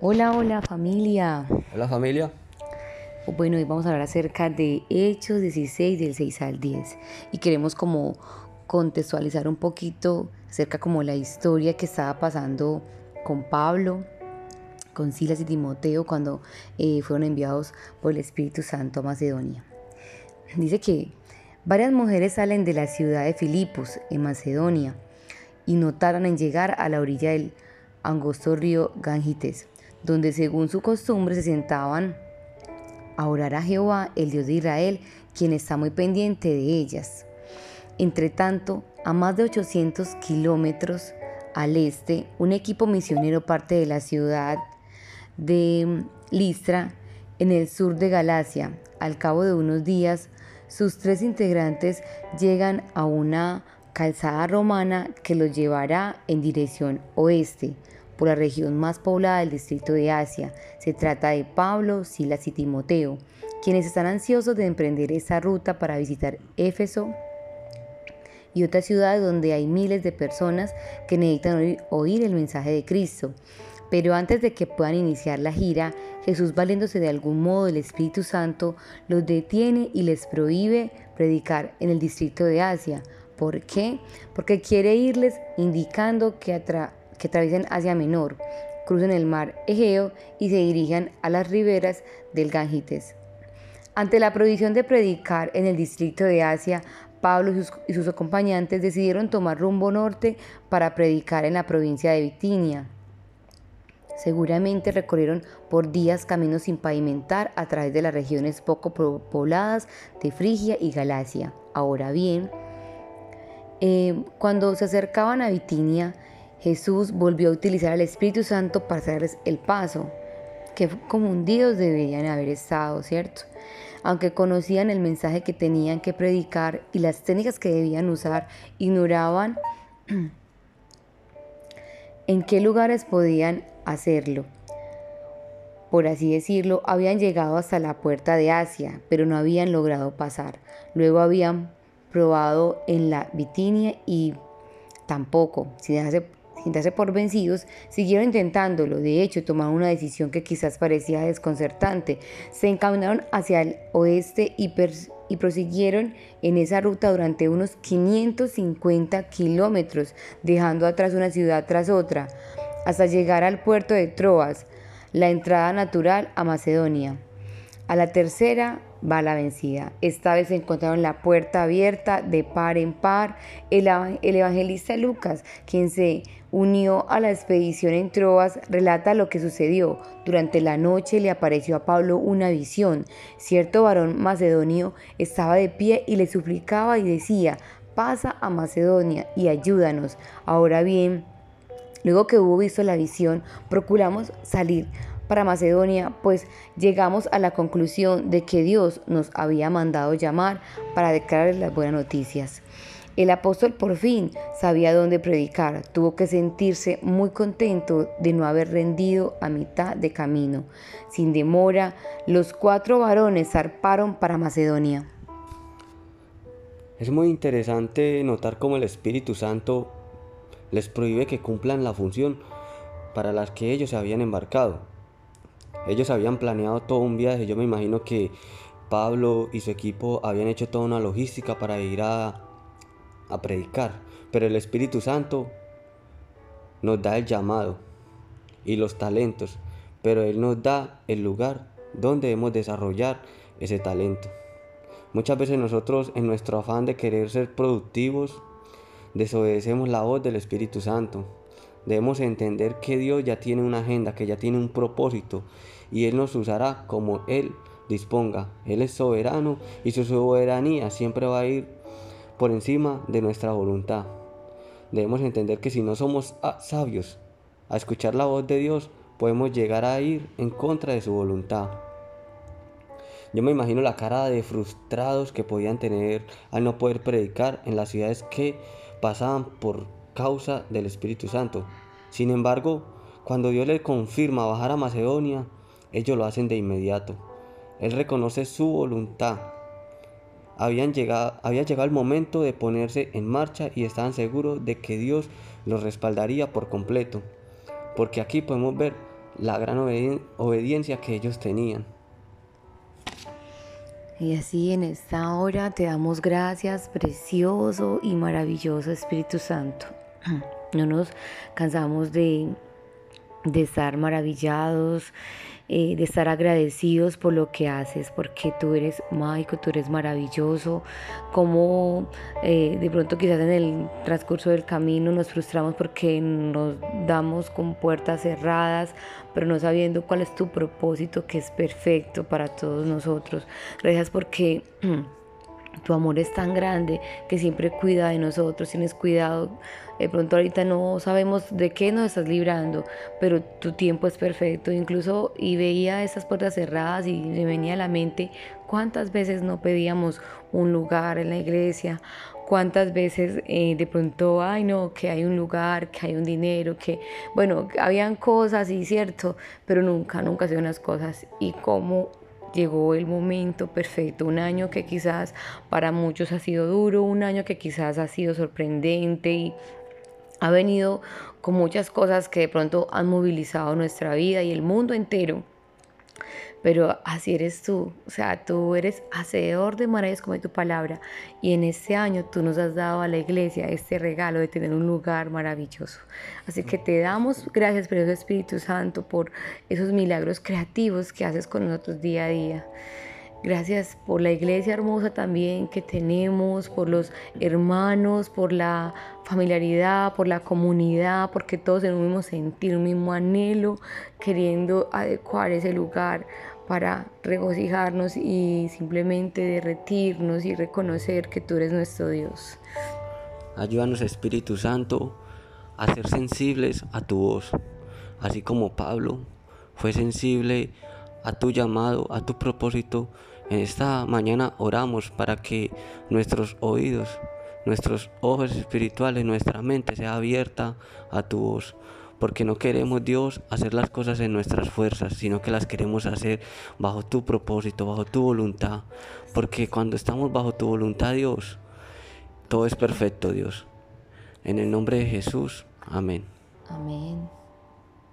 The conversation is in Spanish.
Hola, hola familia. Hola familia. Bueno, hoy vamos a hablar acerca de Hechos 16 del 6 al 10 y queremos como contextualizar un poquito acerca como la historia que estaba pasando con Pablo, con Silas y Timoteo cuando eh, fueron enviados por el Espíritu Santo a Macedonia. Dice que varias mujeres salen de la ciudad de Filipos, en Macedonia, y no tardan en llegar a la orilla del angosto río Gangites donde según su costumbre se sentaban a orar a Jehová, el Dios de Israel, quien está muy pendiente de ellas. Entre tanto, a más de 800 kilómetros al este, un equipo misionero parte de la ciudad de Listra, en el sur de Galacia. Al cabo de unos días, sus tres integrantes llegan a una calzada romana que los llevará en dirección oeste por la región más poblada del distrito de Asia. Se trata de Pablo, Silas y Timoteo, quienes están ansiosos de emprender esa ruta para visitar Éfeso y otras ciudades donde hay miles de personas que necesitan oír, el mensaje de Cristo. Pero antes de que puedan iniciar la gira, Jesús, valiéndose de algún modo del Espíritu Santo, los detiene y les prohíbe predicar en el distrito de Asia. ¿Por qué? Porque quiere irles indicando que, atra que atraviesen Asia Menor, crucen el mar Egeo y se dirijan a las riberas del Gangites. Ante la prohibición de predicar en el distrito de Asia, Pablo y sus, y sus, acompañantes decidieron tomar rumbo norte para predicar en la provincia de Bitinia. Seguramente recorrieron por días caminos sin pavimentar a través de las regiones poco pobladas de Frigia y Galacia. Ahora bien, eh, cuando se acercaban a Bitinia, Jesús volvió a utilizar al Espíritu Santo para hacerles el paso, que como un Dios deberían haber estado, ¿cierto? Aunque conocían el mensaje que tenían que predicar y las técnicas que debían usar, ignoraban en qué lugares podían hacerlo. Por así decirlo, habían llegado hasta la puerta de Asia, pero no habían logrado pasar. Luego habían probado en la Bitinia y tampoco, sin dejarse darse por vencidos, siguieron intentándolo. De hecho, tomaron una decisión que quizás parecía desconcertante. Se encaminaron hacia el oeste y prosiguieron en esa ruta durante unos 550 kilómetros, dejando atrás una ciudad tras otra, hasta llegar al puerto de Troas, la entrada natural a Macedonia. A la tercera va la vencida. Esta vez encontraron la puerta abierta de par en par. El, el, evangelista Lucas, quien se unió a la expedición en Troas, relata lo que sucedió. Durante la noche le apareció a Pablo una visión. Cierto varón macedonio estaba de pie y le suplicaba y decía, pasa a Macedonia y ayúdanos. Ahora bien, luego que hubo visto la visión, procuramos salir para Macedonia, pues llegamos a la conclusión de que Dios nos había mandado llamar para declarar las buenas noticias. El apóstol por fin sabía dónde predicar, tuvo que sentirse muy contento de no haber rendido a mitad de camino. Sin demora, los cuatro varones zarparon para Macedonia. Es muy interesante notar cómo el Espíritu Santo les prohíbe que cumplan la función para la que ellos se habían embarcado. Ellos habían planeado todo un viaje. Yo me imagino que Pablo y su equipo habían hecho toda una logística para ir a, a predicar. Pero el Espíritu Santo nos da el llamado y los talentos. Pero Él nos da el lugar donde debemos desarrollar ese talento. Muchas veces nosotros en nuestro afán de querer ser productivos desobedecemos la voz del Espíritu Santo Debemos entender que Dios ya tiene una agenda, que ya tiene un propósito y Él nos usará como Él disponga. Él es soberano y su soberanía siempre va a ir por encima de nuestra voluntad. Debemos entender que si no somos sabios a escuchar la voz de Dios, podemos llegar a ir en contra de su voluntad. Yo me imagino la cara de frustrados que podían tener al no poder predicar en las ciudades que pasaban por causa del Espíritu Santo. Sin embargo, cuando Dios le confirma bajar a Macedonia, ellos lo hacen de inmediato. Él reconoce su voluntad. Habían llegado, había llegado el momento de ponerse en marcha y estaban seguros de que Dios los respaldaría por completo. Porque aquí podemos ver la gran obediencia que ellos tenían. Y así en esta hora te damos gracias, precioso y maravilloso Espíritu Santo. No nos cansamos de, de estar maravillados, eh, de estar agradecidos por lo que haces, porque tú eres mágico, tú eres maravilloso, como eh, de pronto quizás en el transcurso del camino nos frustramos porque nos damos con puertas cerradas, pero no sabiendo cuál es tu propósito que es perfecto para todos nosotros. Gracias porque... Tu amor es tan grande que siempre cuida de nosotros, tienes cuidado. De pronto ahorita no sabemos de qué nos estás librando, pero tu tiempo es perfecto. Incluso y veía esas puertas cerradas y me venía a la mente cuántas veces no pedíamos un lugar en la iglesia, cuántas veces eh, de pronto, ay no, que hay un lugar, que hay un dinero, que, bueno, habían cosas y cierto, pero nunca, nunca hacían las cosas. Y cómo llegó el momento perfecto, un año que quizás para muchos ha sido duro, un año que quizás ha sido sorprendente y ha venido con muchas cosas que de pronto han movilizado nuestra vida y el mundo entero pero así eres tú, o sea, tú eres hacedor de maravillas como tu palabra y en este año tú nos has dado a la iglesia este regalo de tener un lugar maravilloso. Así que te damos gracias, precioso Espíritu Santo, por esos milagros creativos que haces con nosotros día a día. Gracias por la iglesia hermosa también que tenemos, por los hermanos, por la familiaridad, por la comunidad, porque todos en un mismo sentir, un mismo anhelo, queriendo adecuar ese lugar para regocijarnos y simplemente derretirnos y reconocer que tú eres nuestro Dios. Ayúdanos Espíritu Santo a ser sensibles a tu voz, así como Pablo fue sensible a tu llamado, a tu propósito. En esta mañana oramos para que nuestros oídos, nuestros ojos espirituales, nuestra mente sea abierta a tu voz porque no queremos Dios hacer las cosas en nuestras fuerzas, sino que las queremos hacer bajo tu propósito, bajo tu voluntad, porque cuando estamos bajo tu voluntad Dios, todo es perfecto Dios. En el nombre de Jesús, amén. Amén.